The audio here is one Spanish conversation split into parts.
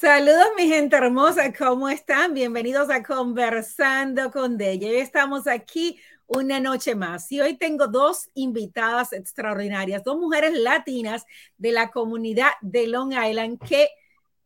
Saludos mi gente hermosa, ¿cómo están? Bienvenidos a Conversando con Della. Hoy estamos aquí una noche más y hoy tengo dos invitadas extraordinarias, dos mujeres latinas de la comunidad de Long Island que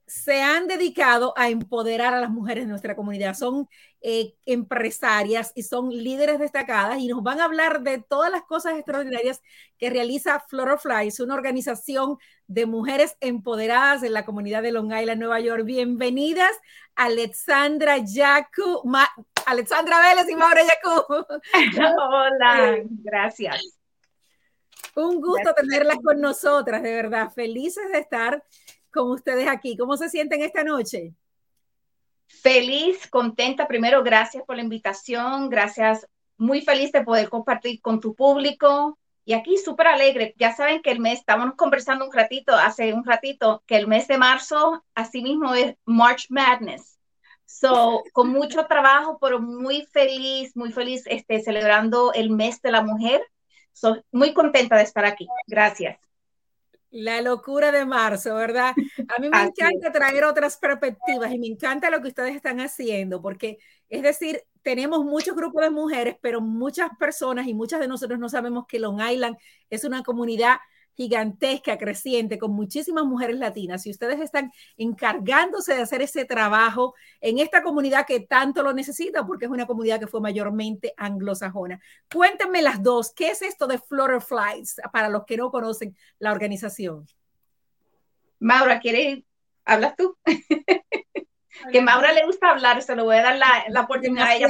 se han dedicado a empoderar a las mujeres de nuestra comunidad. Son eh, empresarias y son líderes destacadas y nos van a hablar de todas las cosas extraordinarias que realiza Flutterflies, una organización de mujeres empoderadas en la comunidad de Long Island, Nueva York. Bienvenidas, Alexandra Yacu, Alexandra Vélez y Maura Yacu. Hola, gracias. Un gusto tenerlas con nosotras, de verdad. Felices de estar con ustedes aquí. ¿Cómo se sienten esta noche? Feliz, contenta. Primero, gracias por la invitación. Gracias. Muy feliz de poder compartir con tu público. Y aquí súper alegre. Ya saben que el mes, estábamos conversando un ratito, hace un ratito, que el mes de marzo, así mismo es March Madness. So, con mucho trabajo, pero muy feliz, muy feliz, este, celebrando el mes de la mujer. Soy muy contenta de estar aquí. Gracias. La locura de marzo, ¿verdad? A mí me encanta traer otras perspectivas y me encanta lo que ustedes están haciendo, porque es decir, tenemos muchos grupos de mujeres, pero muchas personas y muchas de nosotros no sabemos que Long Island es una comunidad gigantesca, creciente, con muchísimas mujeres latinas y ustedes están encargándose de hacer ese trabajo en esta comunidad que tanto lo necesita porque es una comunidad que fue mayormente anglosajona. Cuéntenme las dos, ¿qué es esto de Flutterflies para los que no conocen la organización? Maura, ¿quieres? ¿Hablas tú? que Maura le gusta hablar, se lo voy a dar la, la oportunidad a ella.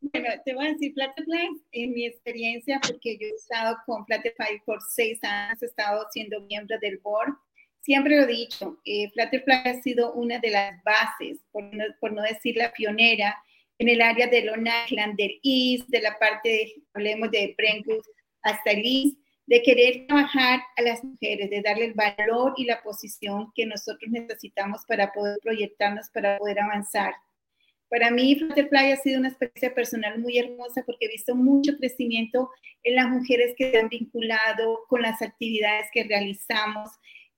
bueno, te voy a decir Flutterfly en mi experiencia, porque yo he estado con Flutterfly por seis años, he estado siendo miembro del board. Siempre lo he dicho, eh, Flutterfly ha sido una de las bases, por no, por no decir la pionera, en el área de Long Island, del East, de la parte, hablemos de Brentwood hasta el East, de querer trabajar a las mujeres, de darle el valor y la posición que nosotros necesitamos para poder proyectarnos, para poder avanzar. Para mí, Flutterfly ha sido una experiencia personal muy hermosa porque he visto mucho crecimiento en las mujeres que se han vinculado con las actividades que realizamos.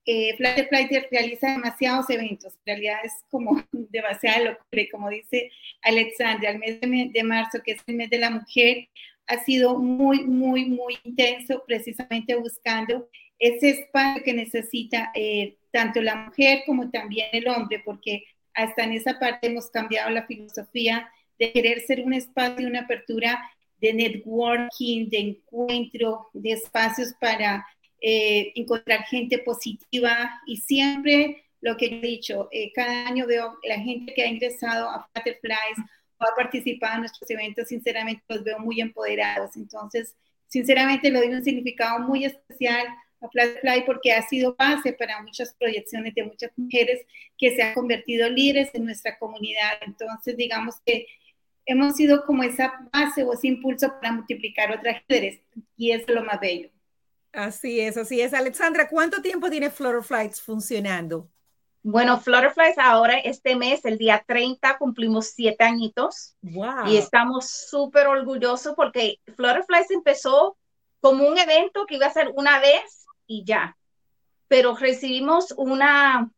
Eh, realiza demasiados eventos, en realidad es como demasiado locura, como dice Alexandra, el mes de marzo, que es el mes de la mujer, ha sido muy, muy, muy intenso, precisamente buscando ese espacio que necesita eh, tanto la mujer como también el hombre, porque hasta en esa parte hemos cambiado la filosofía de querer ser un espacio, una apertura de networking, de encuentro, de espacios para eh, encontrar gente positiva. Y siempre lo que he dicho, eh, cada año veo la gente que ha ingresado a Butterflies ha participado en nuestros eventos, sinceramente los veo muy empoderados. Entonces, sinceramente le doy un significado muy especial a Fly porque ha sido base para muchas proyecciones de muchas mujeres que se han convertido líderes en nuestra comunidad. Entonces, digamos que hemos sido como esa base o ese impulso para multiplicar otras líderes y es lo más bello. Así es, así es. Alexandra, ¿cuánto tiempo tiene Flutterflies funcionando? Bueno, Flutterflies ahora este mes, el día 30, cumplimos siete añitos. Wow. Y estamos súper orgullosos porque Flutterflies empezó como un evento que iba a ser una vez y ya. Pero recibimos una,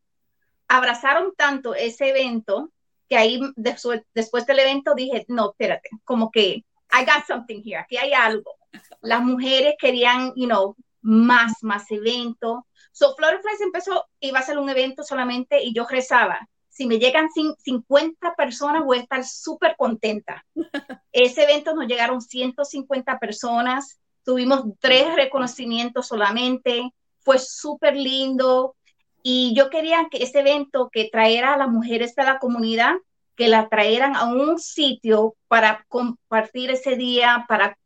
abrazaron tanto ese evento que ahí después, después del evento dije, no, espérate, como que I got something here, aquí hay algo. Las mujeres querían, you know, más, más evento. So Flutterflies empezó, iba a ser un evento solamente y yo rezaba. Si me llegan 50 personas, voy a estar súper contenta. Ese evento nos llegaron 150 personas, tuvimos tres reconocimientos solamente, fue súper lindo. Y yo quería que ese evento que traera a las mujeres de la comunidad, que la traeran a un sitio para compartir ese día, para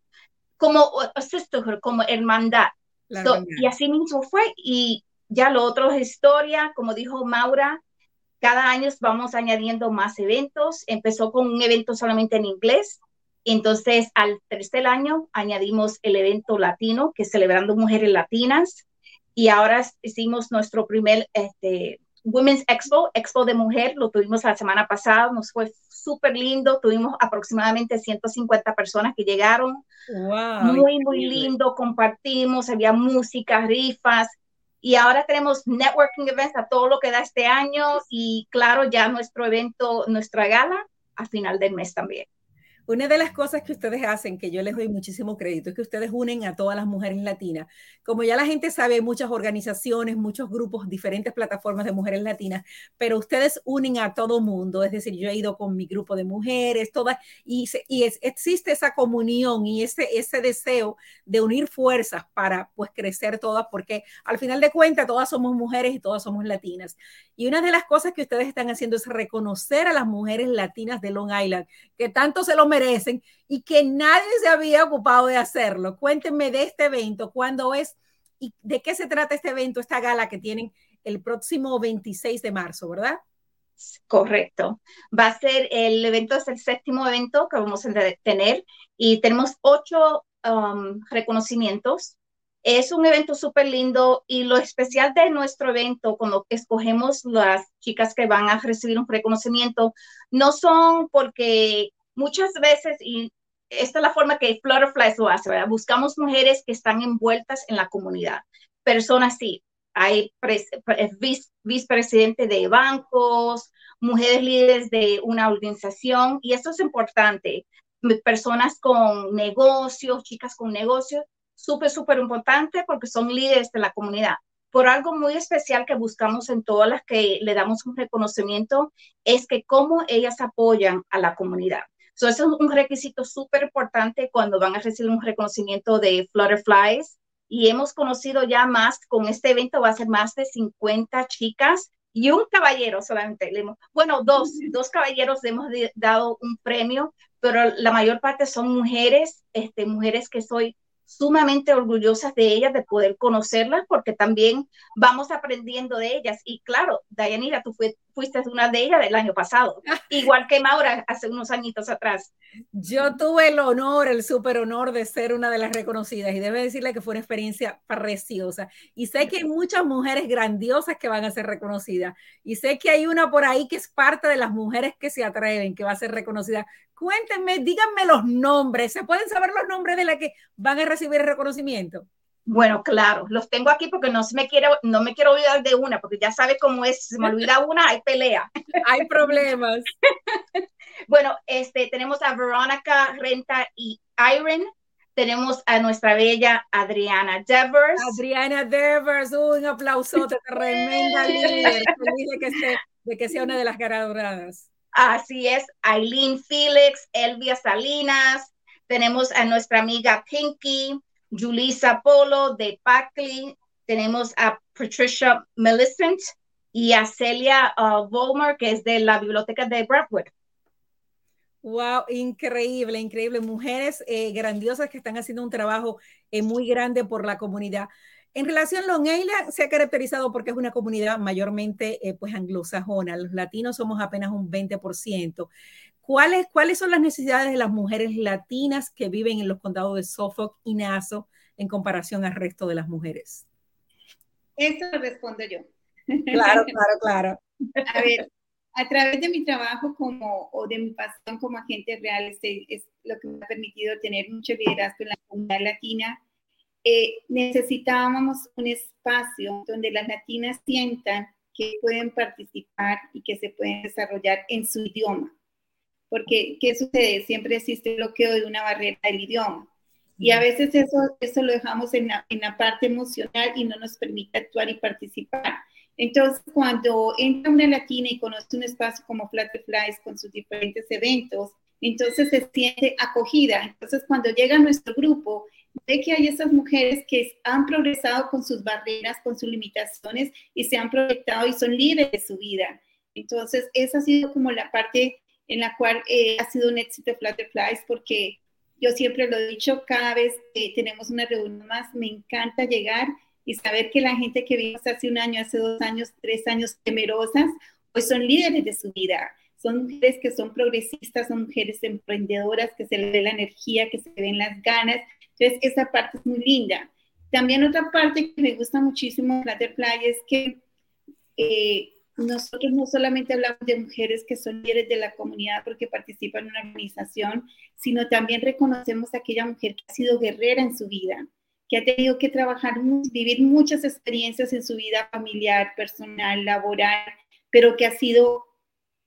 como sisterhood, como hermandad y así mismo fue. Y ya lo otro es historia, como dijo Maura, cada año vamos añadiendo más eventos. Empezó con un evento solamente en inglés. Entonces, al tercer año añadimos el evento latino, que es celebrando mujeres latinas. Y ahora hicimos nuestro primer este, Women's Expo, Expo de Mujer, lo tuvimos la semana pasada, nos fue súper lindo, tuvimos aproximadamente 150 personas que llegaron, muy, muy lindo, compartimos, había música, rifas, Y ahora tenemos networking events a todo lo que da este año y claro, ya nuestro evento, nuestra gala a final del mes también. Una de las cosas que ustedes hacen, que yo les doy muchísimo crédito, es que ustedes unen a todas las mujeres latinas. Como ya la gente sabe, hay muchas organizaciones, muchos grupos, diferentes plataformas de mujeres latinas, pero ustedes unen a todo mundo. Es decir, yo he ido con mi grupo de mujeres, todas, y, y existe esa comunión y ese, ese deseo de unir fuerzas para pues crecer todas, porque al final de cuentas todas somos mujeres y todas somos latinas. Y una de las cosas que ustedes están haciendo es reconocer a las mujeres latinas de Long Island, que tanto se lo merecen y que nadie se había ocupado de hacerlo. Cuéntenme de este evento, cuándo es y de qué se trata este evento, esta gala que tienen el próximo 26 de marzo, ¿verdad? Correcto. Va a ser el evento, es el séptimo evento que vamos a tener y tenemos ocho um, reconocimientos. Es un evento súper lindo y lo especial de nuestro evento, cuando escogemos las chicas que van a recibir un reconocimiento, no son porque muchas veces, y esta es la forma que Flutterfly lo hace, ¿verdad? Buscamos mujeres que están envueltas en la comunidad. Personas, sí, hay vicepresidente de bancos, mujeres líderes de una organización, y esto es importante. Personas con negocios, chicas con negocios, súper, súper importante porque son líderes de la comunidad. Por algo muy especial que buscamos en todas las que le damos un reconocimiento, es que cómo ellas apoyan a la comunidad. So, eso es un requisito súper importante cuando van a recibir un reconocimiento de Flutterflies. Y hemos conocido ya más, con este evento va a ser más de 50 chicas y un caballero solamente. Bueno, dos, dos caballeros hemos dado un premio, pero la mayor parte son mujeres, este, mujeres que soy sumamente orgullosas de ellas, de poder conocerlas, porque también vamos aprendiendo de ellas. Y claro, Dayanira, tú fuiste una de ellas del año pasado, igual que Maura hace unos añitos atrás. Yo tuve el honor, el súper honor de ser una de las reconocidas y debo decirle que fue una experiencia preciosa. Y sé que hay muchas mujeres grandiosas que van a ser reconocidas. Y sé que hay una por ahí que es parte de las mujeres que se atreven, que va a ser reconocida Cuéntenme, díganme los nombres. ¿Se pueden saber los nombres de la que van a recibir el reconocimiento? Bueno, claro, los tengo aquí porque no me quiero, no me quiero olvidar de una, porque ya sabe cómo es, si se me olvida una, hay pelea. Hay problemas. bueno, este, tenemos a Verónica Renta y Irene. Tenemos a nuestra bella Adriana Devers. Adriana Devers, un aplausote, tremenda líder. Feliz de que, de que sea una de las ganadoras. Así es, Aileen Felix, Elvia Salinas, tenemos a nuestra amiga Pinky, Julissa Polo de Packley, tenemos a Patricia Millicent y a Celia uh, que es de la biblioteca de Brentwood. Wow, increíble, increíble. Mujeres eh, grandiosas que están haciendo un trabajo eh, muy grande por la comunidad. En relación, Long Island se ha caracterizado porque es una comunidad mayormente eh, pues anglosajona. Los latinos somos apenas un 20%. ¿Cuáles, ¿Cuáles son las necesidades de las mujeres latinas que viven en los condados de Suffolk y Nassau en comparación al resto de las mujeres? Eso lo respondo yo. Claro, claro, claro. A ver, a través de mi trabajo como, o de mi pasión como agente real, este, es lo que me ha permitido tener mucho liderazgo en la comunidad latina eh, necesitábamos un espacio donde las latinas sientan que pueden participar y que se pueden desarrollar en su idioma. Porque, ¿qué sucede? Siempre existe bloqueo de una barrera del idioma. Y a veces eso, eso lo dejamos en la, en la parte emocional y no nos permite actuar y participar. Entonces, cuando entra una latina y conoce un espacio como Flutterflies con sus diferentes eventos, entonces se siente acogida. Entonces, cuando llega a nuestro grupo, ve que hay esas mujeres que han progresado con sus barreras, con sus limitaciones y se han proyectado y son líderes de su vida. Entonces, esa ha sido como la parte en la cual eh, ha sido un éxito Flutterflies porque yo siempre lo he dicho, cada vez que tenemos una reunión más, me encanta llegar y saber que la gente que vimos hace un año, hace dos años, tres años temerosas, pues son líderes de su vida. Son mujeres que son progresistas, son mujeres emprendedoras, que se les ve la energía, que se ven las ganas, entonces, esa parte es muy linda. También otra parte que me gusta muchísimo de Flutterfly es que eh, nosotros no solamente hablamos de mujeres que son líderes de la comunidad porque participan en una organización, sino también reconocemos a aquella mujer que ha sido guerrera en su vida, que ha tenido que trabajar, vivir muchas experiencias en su vida familiar, personal, laboral, pero que ha sido,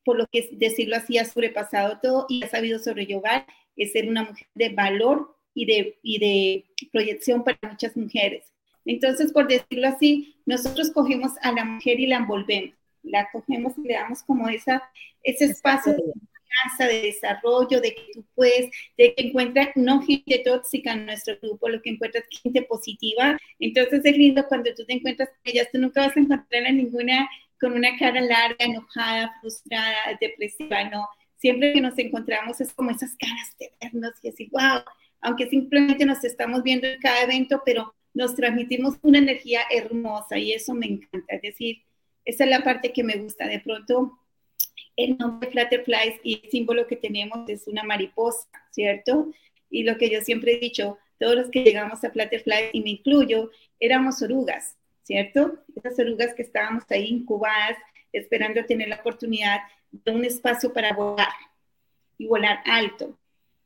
por lo que decirlo así, ha sobrepasado todo y ha sabido sobrellevar, es ser una mujer de valor y de, y de proyección para muchas mujeres. Entonces, por decirlo así, nosotros cogemos a la mujer y la envolvemos, la cogemos y le damos como esa, ese espacio de de desarrollo, de que tú puedes, de que encuentras no gente tóxica en nuestro grupo, lo que encuentras gente positiva. Entonces es lindo cuando tú te encuentras con ellas, tú nunca vas a encontrar a ninguna con una cara larga, enojada, frustrada, depresiva, no. Siempre que nos encontramos es como esas caras de vernos y así, wow, aunque simplemente nos estamos viendo en cada evento, pero nos transmitimos una energía hermosa y eso me encanta. Es decir, esa es la parte que me gusta. De pronto, el nombre Flutterflies y el símbolo que tenemos es una mariposa, ¿cierto? Y lo que yo siempre he dicho, todos los que llegamos a Flutterflies, y me incluyo, éramos orugas, ¿cierto? Esas orugas que estábamos ahí incubadas, esperando tener la oportunidad de un espacio para volar y volar alto.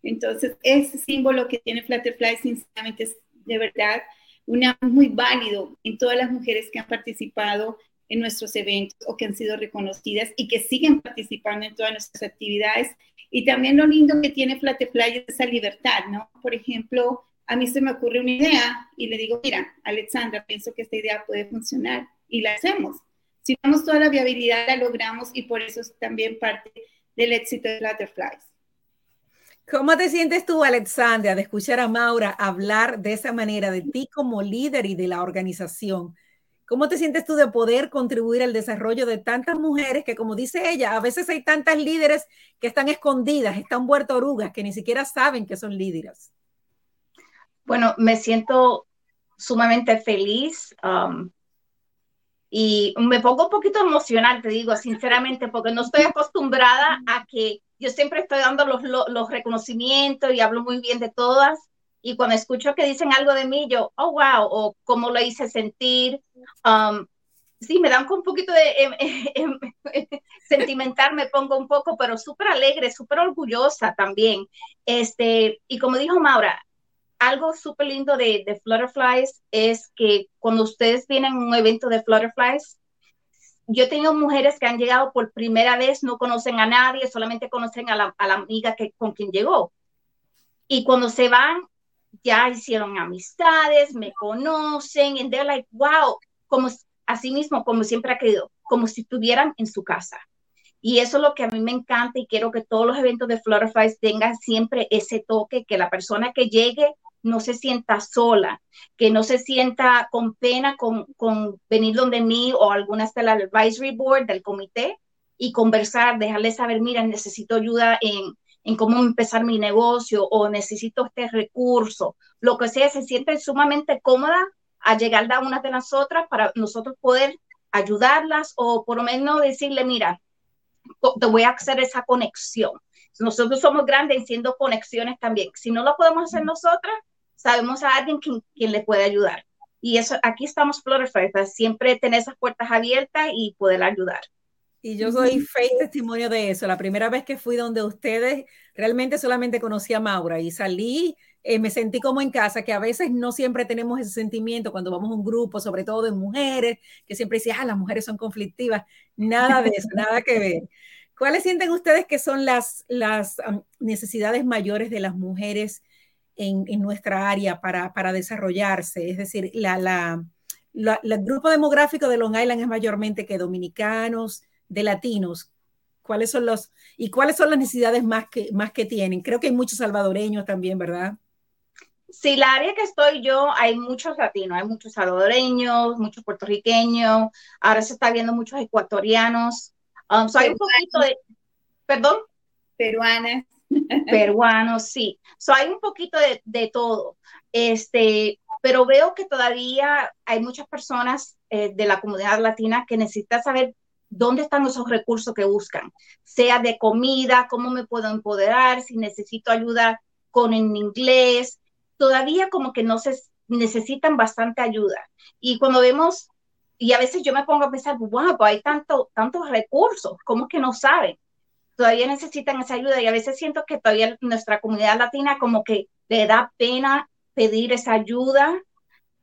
Entonces, ese símbolo que tiene Flutterflies, sinceramente, es de verdad una, muy válido en todas las mujeres que han participado en nuestros eventos o que han sido reconocidas y que siguen participando en todas nuestras actividades. Y también lo lindo que tiene Flatefly es esa libertad, ¿no? Por ejemplo, a mí se me ocurre una idea y le digo, mira, Alexandra, pienso que esta idea puede funcionar y la hacemos. Si tenemos toda la viabilidad, la logramos y por eso es también parte del éxito de Flutterflies. ¿Cómo te sientes tú, Alexandra, de escuchar a Maura hablar de esa manera de ti como líder y de la organización? ¿Cómo te sientes tú de poder contribuir al desarrollo de tantas mujeres que, como dice ella, a veces hay tantas líderes que están escondidas, están muertas orugas, que ni siquiera saben que son líderes? Bueno, me siento sumamente feliz um, y me pongo un poquito emocional, te digo sinceramente, porque no estoy acostumbrada a que yo siempre estoy dando los reconocimientos y hablo muy bien de todas y cuando escucho que dicen algo de mí, yo, oh, wow, o cómo lo hice sentir. Um, sí, me da un poquito de em, em, sentimental, me pongo un poco, pero súper alegre, súper orgullosa también. Este, y como dijo Maura, algo súper lindo de, de Flutterflies es que cuando ustedes vienen a un evento de Flutterflies, yo tengo mujeres que han llegado por primera vez, no conocen a nadie, solamente conocen a la, a la amiga que, con quien llegó. Y cuando se van, ya hicieron amistades, me conocen, y they're like, wow, como así mismo, como siempre ha querido, como si estuvieran en su casa. Y eso es lo que a mí me encanta y quiero que todos los eventos de Flutterflies tengan siempre ese toque, que la persona que llegue no se sienta sola, que no se sienta con pena con, con venir donde mí o algunas del advisory board, del comité, y conversar, dejarle saber, mira, necesito ayuda en, en cómo empezar mi negocio o necesito este recurso, lo que sea, se siente sumamente cómoda a llegar a una de nosotras para nosotros poder ayudarlas o por lo menos decirle, mira, te voy a hacer esa conexión. Nosotros somos grandes siendo conexiones también. Si no lo podemos hacer nosotras, sabemos a alguien quien, le puede ayudar. Y eso, aquí estamos Flutterfly, siempre tener esas puertas abiertas y poder ayudar. Y yo soy fe testimonio de eso. La primera vez que fui donde ustedes, realmente solamente conocí a Maura y salí, eh, me sentí como en casa, que a veces no siempre tenemos ese sentimiento cuando vamos a un grupo, sobre todo de mujeres, que siempre dicen, ah, las mujeres son conflictivas. Nada de eso, nada que ver. ¿Cuáles sienten ustedes que son las, las necesidades mayores de las mujeres en, en nuestra área para, para, desarrollarse? Es decir, la, la, el grupo demográfico de Long Island es mayormente que dominicanos, de latinos, cuáles son los y cuáles son las necesidades más que más que tienen. Creo que hay muchos salvadoreños también, ¿verdad? Sí, la área que estoy yo, hay muchos latinos, hay muchos salvadoreños, muchos puertorriqueños, ahora se está viendo muchos ecuatorianos. Um, hay un poquito de, perdón. Peruanas. Peruanos, sí. So, hay un poquito de, de, todo. Este, pero veo que todavía hay muchas personas eh, de la comunidad latina que necesitan saber dónde están esos recursos que buscan, sea de comida, cómo me puedo empoderar, si necesito ayuda con en inglés, todavía como que no se necesitan bastante ayuda. Y cuando vemos, y a veces yo me pongo a pensar, wow, pues hay tanto, tantos recursos, ¿cómo que no saben? Todavía necesitan esa ayuda y a veces siento que todavía nuestra comunidad latina como que le da pena pedir esa ayuda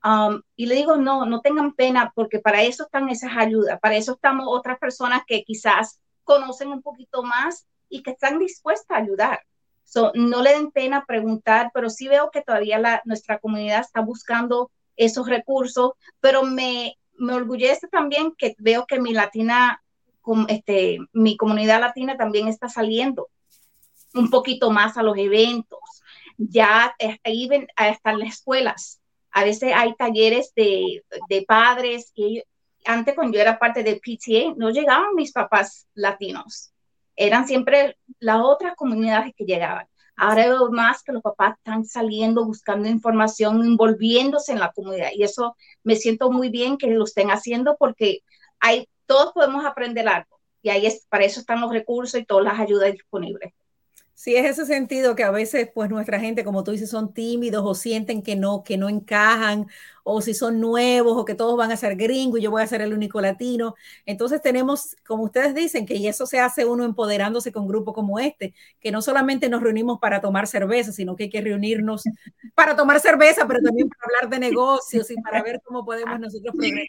Um, y le digo, no, no tengan pena porque para eso están esas ayudas, para eso estamos otras personas que quizás conocen un poquito más y que están dispuestas a ayudar. So, no le den pena preguntar, pero sí veo que todavía la, nuestra comunidad está buscando esos recursos, pero me, me orgullece también que veo que mi latina, este, mi comunidad latina también está saliendo un poquito más a los eventos. Ya ahí ven, hasta en las escuelas. A veces hay talleres de, de padres y antes cuando yo era parte del PTA no llegaban mis papás latinos. Eran siempre las otras comunidades que llegaban. Ahora veo más que los papás están saliendo, buscando información, envolviéndose en la comunidad. Y eso me siento muy bien que lo estén haciendo porque hay, todos podemos aprender algo. Y ahí es, para eso están los recursos y todas las ayudas disponibles. Sí, es ese sentido que a veces, pues nuestra gente, como tú dices, son tímidos o sienten que no, que no encajan, o si son nuevos, o que todos van a ser gringos y yo voy a ser el único latino. Entonces tenemos, como ustedes dicen, que y eso se hace uno empoderándose con grupos como este, que no solamente nos reunimos para tomar cerveza, sino que hay que reunirnos para tomar cerveza, pero también para hablar de negocios y para ver cómo podemos nosotros progresar.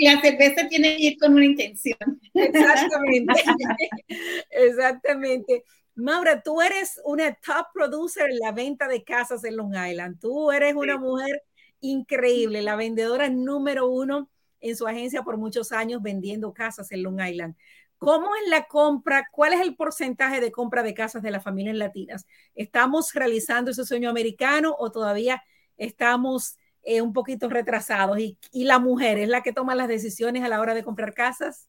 La cerveza tiene que ir con una intención. Exactamente. Exactamente. Maura, tú eres una top producer en la venta de casas en Long Island. Tú eres una mujer increíble, la vendedora número uno en su agencia por muchos años vendiendo casas en Long Island. ¿Cómo es la compra? ¿Cuál es el porcentaje de compra de casas de las familias latinas? ¿Estamos realizando ese sueño americano o todavía estamos eh, un poquito retrasados? ¿Y, ¿Y la mujer es la que toma las decisiones a la hora de comprar casas?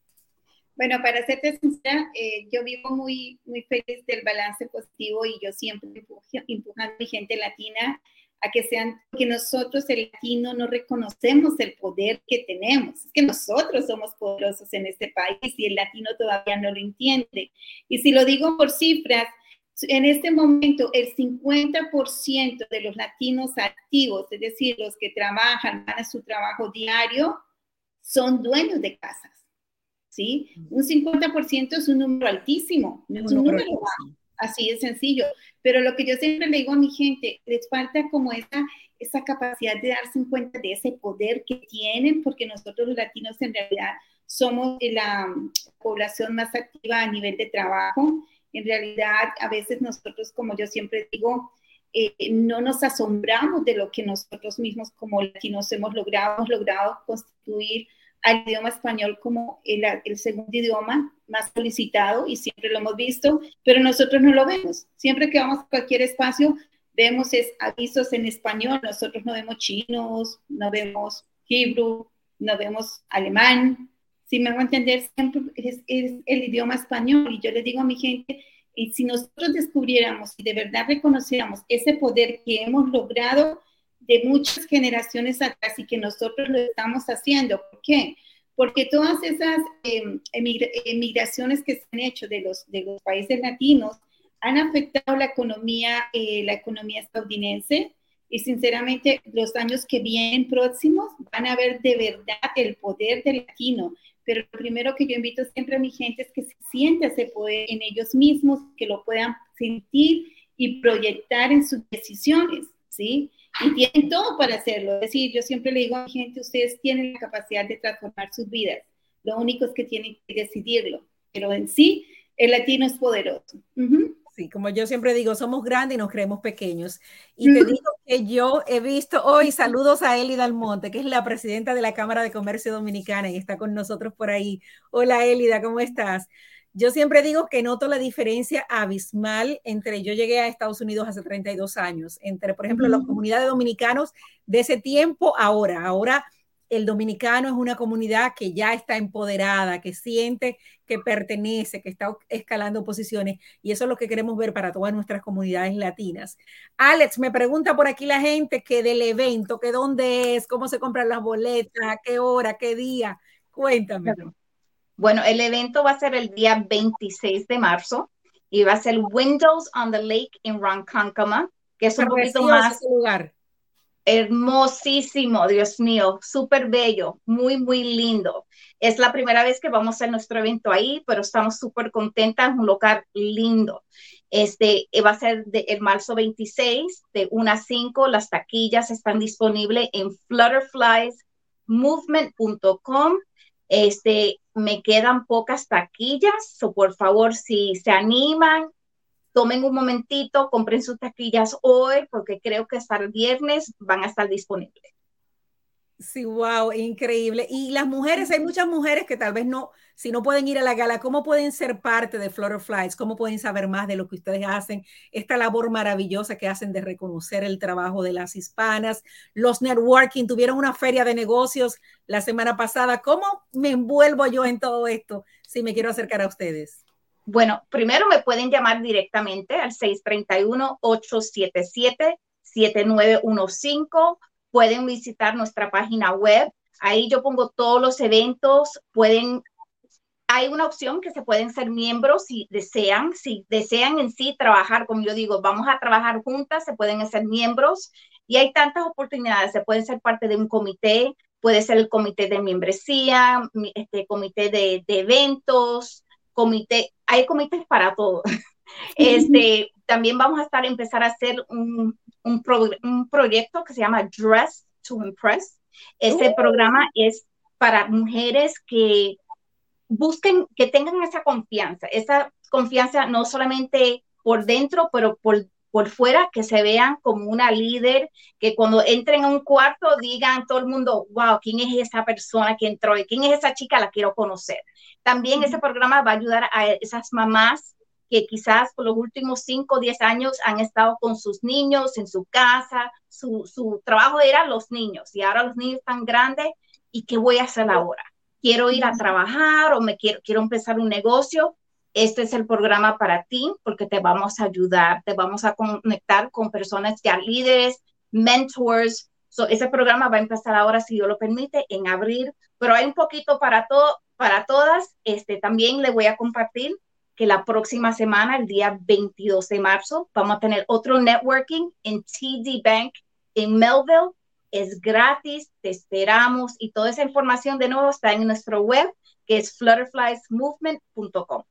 Bueno, para serte sincera, eh, yo vivo muy, muy feliz del balance positivo y yo siempre empujando a mi gente latina a que sean, que nosotros el latino no reconocemos el poder que tenemos. Es que nosotros somos poderosos en este país y el latino todavía no lo entiende. Y si lo digo por cifras, en este momento el 50% de los latinos activos, es decir, los que trabajan, van a su trabajo diario, son dueños de casas. ¿Sí? Un 50% es un número altísimo, no es un número así de sencillo. Pero lo que yo siempre le digo a mi gente, les falta como esa, esa capacidad de darse cuenta de ese poder que tienen, porque nosotros los latinos en realidad somos la población más activa a nivel de trabajo. En realidad, a veces nosotros, como yo siempre digo, eh, no nos asombramos de lo que nosotros mismos como latinos hemos logrado, hemos logrado constituir al idioma español como el, el, segundo idioma más solicitado y siempre lo hemos visto, pero nosotros no lo vemos. Siempre que vamos a cualquier espacio, vemos es, avisos en español, nosotros no vemos chinos, no vemos hebrew, no vemos alemán. Si me a entender, siempre es, es el idioma español y yo le digo a mi gente, y si nosotros descubriéramos y de verdad reconociéramos ese poder que hemos logrado, de muchas generaciones atrás y que nosotros lo estamos haciendo. ¿Por qué? Porque todas esas em, emigraciones que se han hecho de los, de los países latinos han afectado la economía, eh, la economía estadounidense y sinceramente los años que vienen próximos van a ver de verdad el poder del latino. Pero lo primero que yo invito siempre a mi gente es que se sienta ese poder en ellos mismos, que lo puedan sentir y proyectar en sus decisiones, ¿sí? Y tienen todo para hacerlo. Es decir, yo siempre le digo a mi gente, ustedes tienen la capacidad de transformar sus vidas. Lo único es que tienen que decidirlo. Pero en sí, el latino es poderoso. Sí, como yo siempre digo, somos grandes y nos creemos pequeños. Y te digo que yo he visto hoy, saludos a Eli Dalmonte, que es la presidenta de la Cámara de Comercio Dominicana y está con nosotros por ahí. Hola Elida, ¿cómo estás? Yo siempre digo que noto la diferencia abismal entre, yo llegué a Estados Unidos hace 32 años, entre, por ejemplo, las comunidades dominicanos de ese tiempo ahora. Ahora el dominicano es una comunidad que ya está empoderada, que siente que pertenece, que está escalando posiciones, y eso es lo que queremos ver para todas nuestras comunidades latinas. Alex, me pregunta por aquí la gente que del evento, que dónde es, cómo se compran las boletas, a qué hora, qué día. Cuéntame. Bueno, el evento va a ser el día 26 de marzo y va a ser Windows on the Lake en Ronkonkoma, que es un poquito más... lugar. Hermosísimo, Dios mío, súper bello, muy, muy lindo. Es la primera vez que vamos a hacer nuestro evento ahí, pero estamos súper contentas, un lugar lindo. Este va a ser de, el marzo 26, de 1 a 5. Las taquillas están disponibles en flutterfliesmovement.com. Este, me quedan pocas taquillas, o por favor, si se animan, tomen un momentito, compren sus taquillas hoy, porque creo que hasta el viernes van a estar disponibles. Sí, wow, increíble. Y las mujeres, hay muchas mujeres que tal vez no, si no pueden ir a la gala, ¿cómo pueden ser parte de Flutterflies? ¿Cómo pueden saber más de lo que ustedes hacen? Esta labor maravillosa que hacen de reconocer el trabajo de las hispanas, los networking, tuvieron una feria de negocios la semana pasada. ¿Cómo me envuelvo yo en todo esto si me quiero acercar a ustedes? Bueno, primero me pueden llamar directamente al 631-877-7915 pueden visitar nuestra página web. Ahí yo pongo todos los eventos, pueden, hay una opción que se pueden ser miembros si desean, si desean en sí trabajar, como yo digo, vamos a trabajar juntas, se pueden ser miembros y hay tantas oportunidades, se pueden ser parte de un comité, puede ser el comité de membresía, este comité de, eventos, comité, hay comités para todo. Este, también vamos a estar, empezar a hacer un, un, un proyecto que se llama Dress to Impress. Ese oh. programa es para mujeres que busquen, que tengan esa confianza, esa confianza no solamente por dentro, pero por, por fuera, que se vean como una líder, que cuando entren a un cuarto digan todo el mundo, wow, ¿quién es esa persona que entró? ¿Quién es esa chica? La quiero conocer. También ese programa va a ayudar a esas mamás que quizás por los últimos 5 o 10 años han estado con sus niños en su casa, su, su trabajo era los niños y ahora los niños están grandes y qué voy a hacer ahora. Quiero ir a trabajar o me quiero, quiero empezar un negocio. Este es el programa para ti porque te vamos a ayudar, te vamos a conectar con personas ya líderes, mentors. So, ese programa va a empezar ahora, si Dios lo permite, en abril, pero hay un poquito para todo, para todas. Este, también le voy a compartir que la próxima semana, el día 22 de marzo, vamos a tener otro networking en TD Bank en Melville. Es gratis, te esperamos y toda esa información de nuevo está en nuestro web que es flutterfliesmovement.com.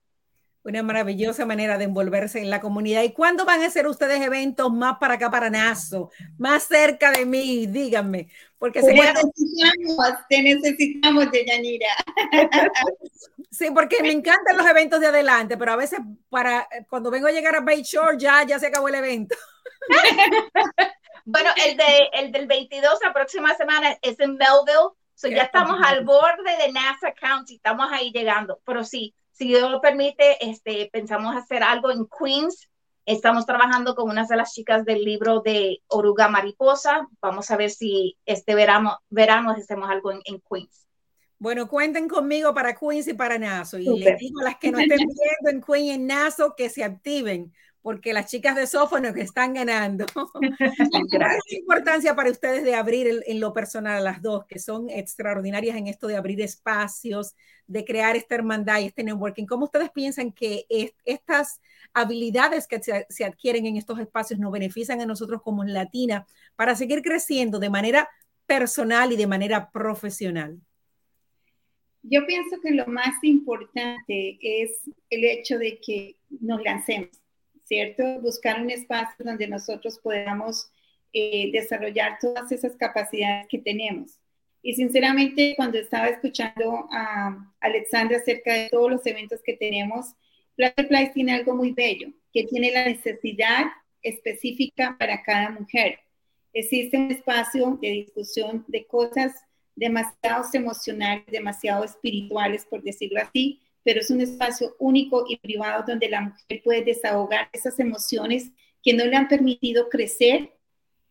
Una maravillosa manera de envolverse en la comunidad. ¿Y cuándo van a hacer ustedes eventos más para acá, para Nazo? Más cerca de mí, díganme. Porque te necesitamos, te necesitamos, Deyanira. Sí, porque me encantan los eventos de adelante, pero a veces para cuando vengo a llegar a Bay Shore ya, ya se acabó el evento. bueno, el, de, el del 22, la próxima semana, es en Melville. ya estamos al borde de NASA County, estamos ahí llegando. Pero sí, si Dios lo permite, este, pensamos hacer algo en Queens. Estamos trabajando con unas de las chicas del libro de Oruga Mariposa. Vamos a ver si este verano, verano hacemos algo en, Queens. Bueno, cuenten conmigo para Queens y para Naso. Y les digo a las que no estén viendo en Queens y en Naso que se activen, porque las chicas de Sófono que están ganando. Gracias. importancia para ustedes de abrir en lo personal a las dos, que son extraordinarias en esto de abrir espacios, de crear esta hermandad y este networking. ¿Cómo ustedes piensan que estas habilidades que se, adquieren en estos espacios nos benefician a nosotros como latina para seguir creciendo de manera personal y de manera profesional? Yo pienso que lo más importante es el hecho de que nos lancemos ¿cierto? Buscar un espacio donde nosotros podamos eh, desarrollar todas esas capacidades que tenemos. Y sinceramente, cuando estaba escuchando a Alexandra acerca de todos los eventos que tenemos, Flutterfly tiene algo muy bello, que tiene la necesidad específica para cada mujer. Existe un espacio de discusión de cosas demasiado emocionales, demasiado espirituales, por decirlo así, pero es un espacio único y privado donde la mujer puede desahogar esas emociones que no le han permitido crecer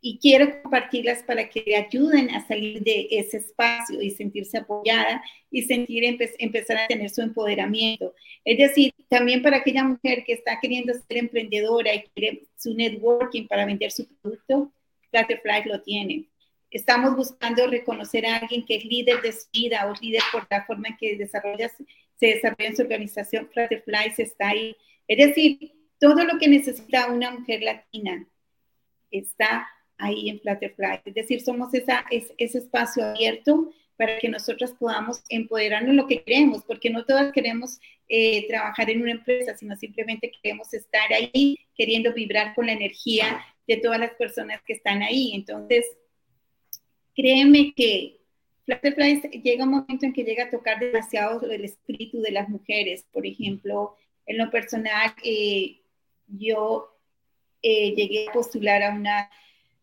y quiero compartirlas para que le ayuden a salir de ese espacio y sentirse apoyada y sentir empezar a tener su empoderamiento. Es decir, también para aquella mujer que está queriendo ser emprendedora y quiere su networking para vender su producto, Flutterfly lo tiene. Estamos buscando reconocer a alguien que es líder de su vida o líder por la forma en que desarrolla se desarrolla en su organización, Flutterflies está ahí. Es decir, todo lo que necesita una mujer latina está ahí en Flutterfly. Es decir, somos esa, ese espacio abierto para que nosotros podamos empoderarnos lo que queremos, porque no todas queremos eh, trabajar en una empresa, sino simplemente queremos estar ahí queriendo vibrar con la energía de todas las personas que están ahí. Entonces, créeme que Flutterfly llega un momento en que llega a tocar demasiado el espíritu de las mujeres. Por ejemplo, en lo personal, eh, yo eh, llegué a postular a una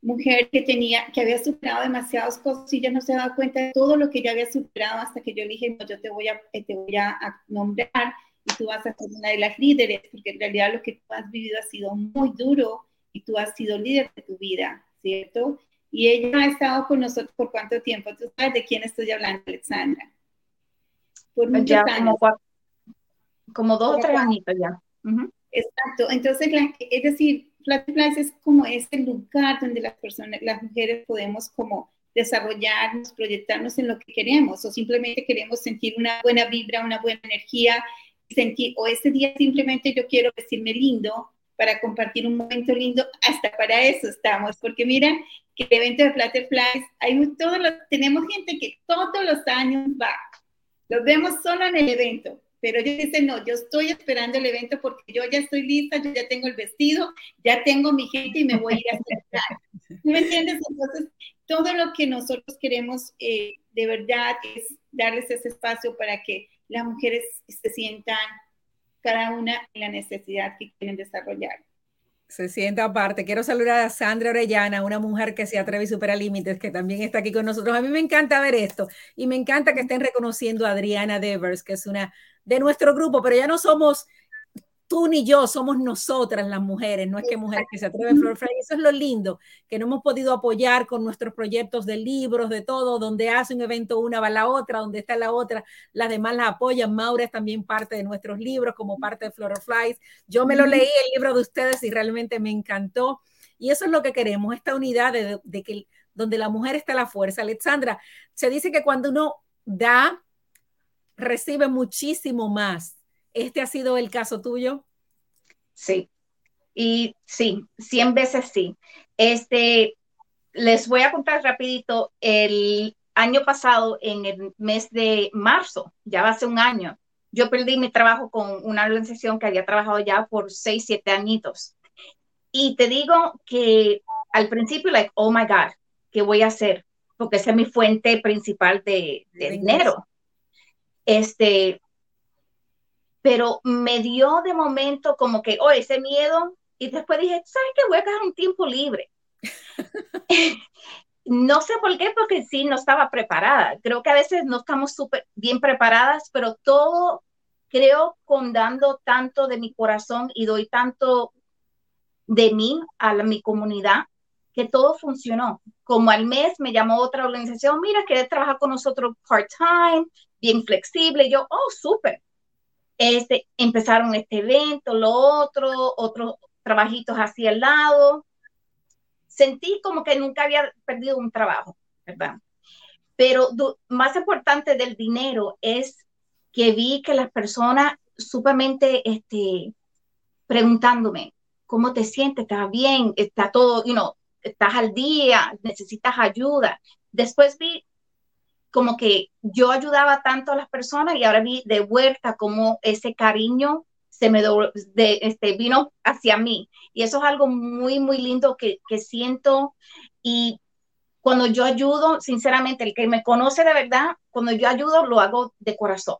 mujer que tenía, que había superado demasiadas cosas y ya no se daba cuenta de todo lo que ya había superado hasta que yo le dije, no, yo te voy a, eh, te voy a, nombrar y tú vas a ser una de las líderes, porque en realidad lo que tú has vivido ha sido muy duro y tú has sido líder de tu vida, ¿cierto? Y ella ha estado con nosotros por cuánto tiempo. ¿Tú sabes de quién estoy hablando, Alexandra? Por muchos ya años. Como, como dos o tres añitos ya. Exacto. Entonces, es decir, Flatflies es como este lugar donde las personas, las mujeres podemos como desarrollarnos, proyectarnos en lo que queremos o simplemente queremos sentir una buena vibra, una buena energía, sentir, o ese día simplemente yo quiero decirme lindo para compartir un momento lindo, hasta para eso estamos, porque mira que el evento de Flutterflies, hay todos los, tenemos gente que todos los años va, los vemos solo en el evento, pero yo dice, no, yo estoy esperando el evento porque yo ya estoy lista, yo ya tengo el vestido, ya tengo mi gente y me voy a ir a celebrar. ¿Me entiendes? Entonces, todo lo que nosotros queremos eh, de verdad es darles ese espacio para que las mujeres se sientan cada una la necesidad que quieren desarrollar. Se sienta aparte. Quiero saludar a Sandra Orellana, una mujer que se atreve y supera límites, que también está aquí con nosotros. A mí me encanta ver esto y me encanta que estén reconociendo a Adriana Devers, que es una de nuestro grupo, pero ya no somos tú ni yo, somos nosotras las mujeres, no es que mujeres que se atreven Flor Eso es lo lindo, que no hemos podido apoyar con nuestros proyectos de libros, de todo, donde hace un evento una va la otra, donde está la otra, las demás las apoyan. Maura es también parte de nuestros libros, como parte de Flor Flies. Yo me lo leí, el libro de ustedes, y realmente me encantó. Y eso es lo que queremos, esta unidad de, de que donde la mujer está la fuerza. Alexandra, se dice que cuando uno da, recibe muchísimo más. ¿Este ha sido el caso tuyo? Sí, y sí, 100 veces sí. Este, les voy a contar rapidito, el año pasado, en el mes de marzo, ya ser un año, yo perdí mi trabajo con una organización que había trabajado ya por 6, 7 añitos. Y te digo que al principio, like, oh my God, ¿qué voy a hacer? Porque esa es mi fuente principal de, de dinero. Este, pero me dio de momento como que, oh, ese miedo, y después dije, ¿sabes qué? Voy a coger un tiempo libre. no sé por qué, porque sí, no estaba preparada. Creo que a veces no estamos súper bien preparadas, pero todo creo con dando tanto de mi corazón y doy tanto de mí a mi comunidad, que todo funcionó. Como al mes me llamó otra organización, mira, quieres trabajar con nosotros part-time, bien flexible. yo, oh, súper. Este, empezaron este evento, lo otro, otros trabajitos hacia el lado. Sentí como que nunca había perdido un trabajo, ¿verdad? Pero más importante del dinero es que vi que las personas sumamente este, preguntándome, ¿cómo te sientes? ¿Estás bien? ¿Está todo, you know, estás al día? ¿Necesitas ayuda? Después vi como que yo ayudaba tanto a las personas y ahora vi de vuelta como ese cariño se me de, este, vino hacia mí. Y eso es algo muy, muy lindo que, que siento. Y cuando yo ayudo, sinceramente, el que me conoce de verdad, cuando yo ayudo, lo hago de corazón.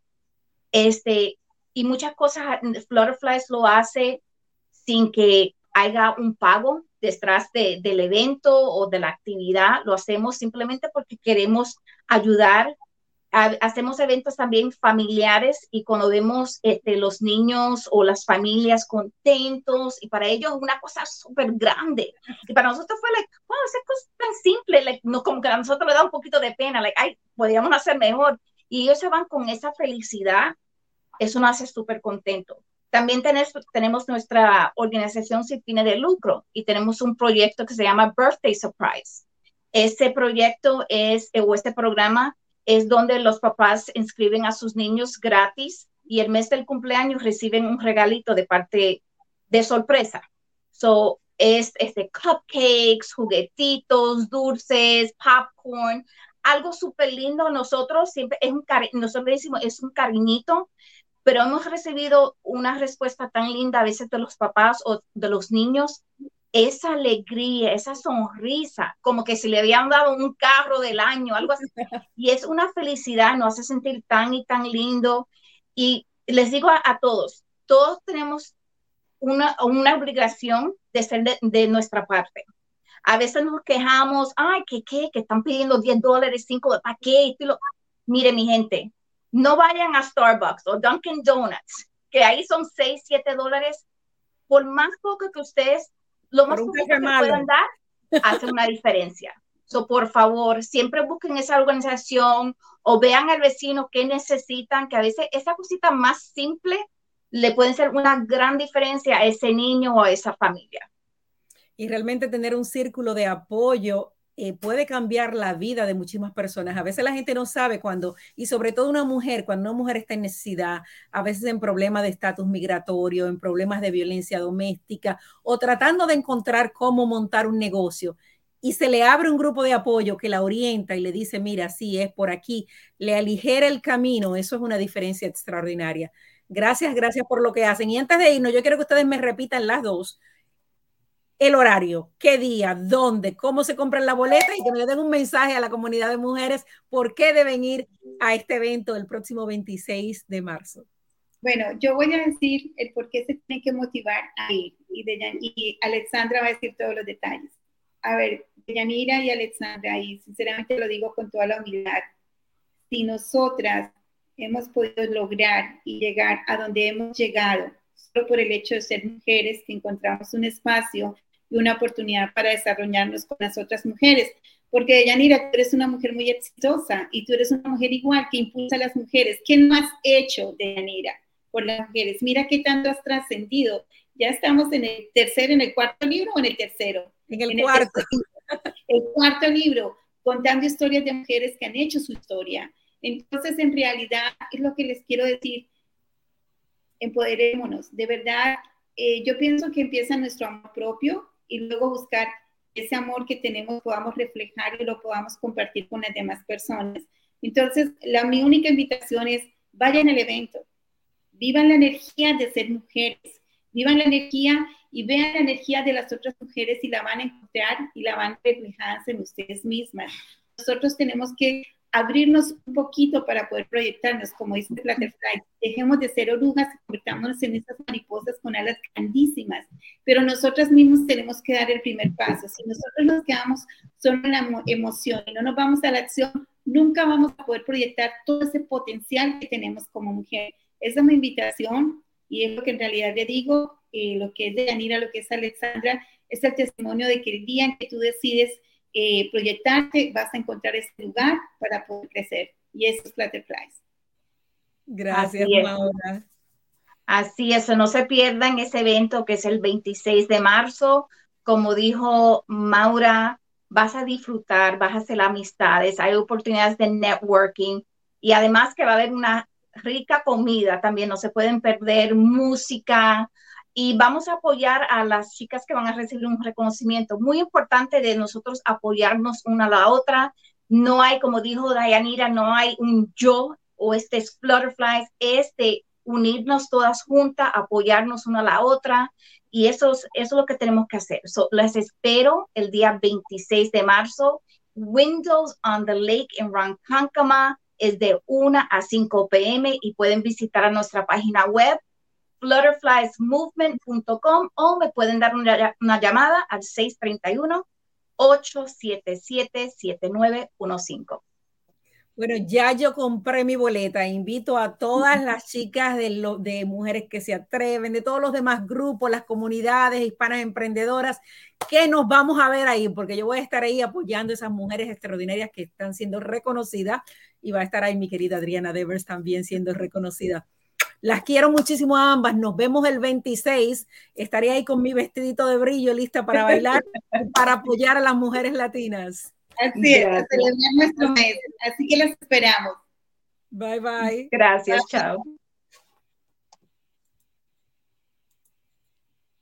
Este, y muchas cosas, Flutterflies lo hace sin que haya un pago detrás del evento o de la actividad, lo hacemos simplemente porque queremos ayudar. hacemos eventos también familiares y cuando vemos este, los niños o las familias contentos y para ellos una cosa súper grande. Y para nosotros fue like, wow, esa cosa tan simple, no, como que a nosotros le da un poquito de pena, like, ay, podríamos hacer mejor. Y ellos se van con esa felicidad, eso nos hace súper contento. También tenemos, tenemos nuestra organización sin fines de lucro y tenemos un proyecto que se llama Birthday Surprise. Este proyecto es, o este programa es donde los papás inscriben a sus niños gratis y el mes del cumpleaños reciben un regalito de parte de sorpresa. So, es este, cupcakes, juguetitos, dulces, popcorn, algo súper lindo. Nosotros siempre es un nosotros decimos es un cariñito, pero hemos recibido una respuesta tan linda a veces de los papás o de los niños, esa alegría, esa sonrisa, como que se le habían dado un carro del año, algo así. Y es una felicidad, nos hace sentir tan y tan lindo. Y les digo a, todos, todos tenemos una, una obligación de ser de, nuestra parte. A veces nos quejamos, ay, que qué, que están pidiendo 10 dólares, 5, ¿para qué? Mire, mi gente, no vayan a Starbucks o Dunkin' Donuts, que ahí son 6, 7 dólares. Por más poco que ustedes, lo más que puedan dar, hace una diferencia. So, por favor, siempre busquen esa organización o vean al vecino qué necesitan, que a veces esa cosita más simple le pueden ser una gran diferencia a ese niño o a esa familia. Y realmente tener un círculo de apoyo eh, puede cambiar la vida de muchísimas personas. A veces la gente no sabe cuando, y sobre todo una mujer, cuando una mujer está en necesidad, a veces en problemas de estatus migratorio, en problemas de violencia doméstica o tratando de encontrar cómo montar un negocio y se le abre un grupo de apoyo que la orienta y le dice, mira, sí, es por aquí, le aligera el camino, eso es una diferencia extraordinaria. Gracias, gracias por lo que hacen. Y antes de irnos, yo quiero que ustedes me repitan las dos. El horario, qué día, dónde, cómo se compra la boleta y que me den un mensaje a la comunidad de mujeres por qué deben ir a este evento el próximo 26 de marzo. Bueno, yo voy a decir el por qué se tiene que motivar a ir y, y Alexandra va a decir todos los detalles. A ver, Yanira y Alexandra, y sinceramente lo digo con toda la humildad, si nosotras hemos podido lograr y llegar a donde hemos llegado solo por el hecho de ser mujeres que encontramos un espacio y una oportunidad para desarrollarnos con las otras mujeres. Porque Yanira, tú eres una mujer muy exitosa y tú eres una mujer igual que impulsa a las mujeres. ¿Qué no has hecho, Yanira, por las mujeres? Mira qué tanto has trascendido. Ya estamos en el tercer, en el cuarto libro o en el tercero. En el cuarto. el cuarto libro, contando historias de mujeres que han hecho su historia. Entonces, en realidad, es lo que les quiero decir, empoderémonos. De verdad, eh, yo pienso que empieza nuestro amor propio y luego buscar ese amor que tenemos, podamos reflejar y lo podamos compartir con las demás personas. Entonces, la, mi única invitación es, vayan al evento, vivan la energía de ser mujeres, vivan la energía y vean la energía de las otras mujeres y la van a encontrar y la van a reflejar en ustedes mismas. Nosotros tenemos que abrirnos un poquito para poder proyectarnos, como dice Flutterfly. Dejemos de ser orugas y convirtámonos en esas mariposas con alas grandísimas. Pero nosotras mismos tenemos que dar el primer paso. Si nosotros nos quedamos solo en la emoción y no nos vamos a la acción, nunca vamos a poder proyectar todo ese potencial que tenemos como mujer. Esa es mi invitación y es lo que en realidad le digo, eh, lo que es de Yanira, lo que es Alexandra, es el testimonio de que el día en que tú decides eh, proyectarte, vas a encontrar ese lugar para poder crecer. Y eso es Flutterflies. Gracias, Así Maura. Así es, no se pierdan ese evento que es el 26 de marzo. Como dijo Maura, vas a disfrutar, vas a hacer amistades, hay oportunidades de networking y además que va a haber una rica comida también, no se pueden perder música, y vamos a apoyar a las chicas que van a recibir un reconocimiento. Muy importante de nosotros apoyarnos una a la otra. No hay, como dijo Dayanira, no hay un yo o este es Flutterflies, es de unirnos todas juntas, apoyarnos una a la otra. Y eso es, eso es lo que tenemos que hacer. So, les espero el día 26 de marzo. Windows on the Lake en Ronkonkoma es de 1 a 5 pm y pueden visitar a nuestra página web flutterfliesmovement.com o me pueden dar una, llamada al 631-877-7915. Bueno, ya yo compré mi boleta. Invito a todas las chicas de, de mujeres que se atreven, de todos los demás grupos, las comunidades hispanas emprendedoras, que nos vamos a ver ahí, porque yo voy a estar ahí apoyando a esas mujeres extraordinarias que están siendo reconocidas y va a estar ahí mi querida Adriana Devers también siendo reconocida las quiero muchísimo a ambas. Nos vemos el 26. Estaré ahí con mi vestidito de brillo lista para bailar, para apoyar a las mujeres latinas. Así es, celebrar nuestro mes. Así que las esperamos. Bye bye. Gracias, chao.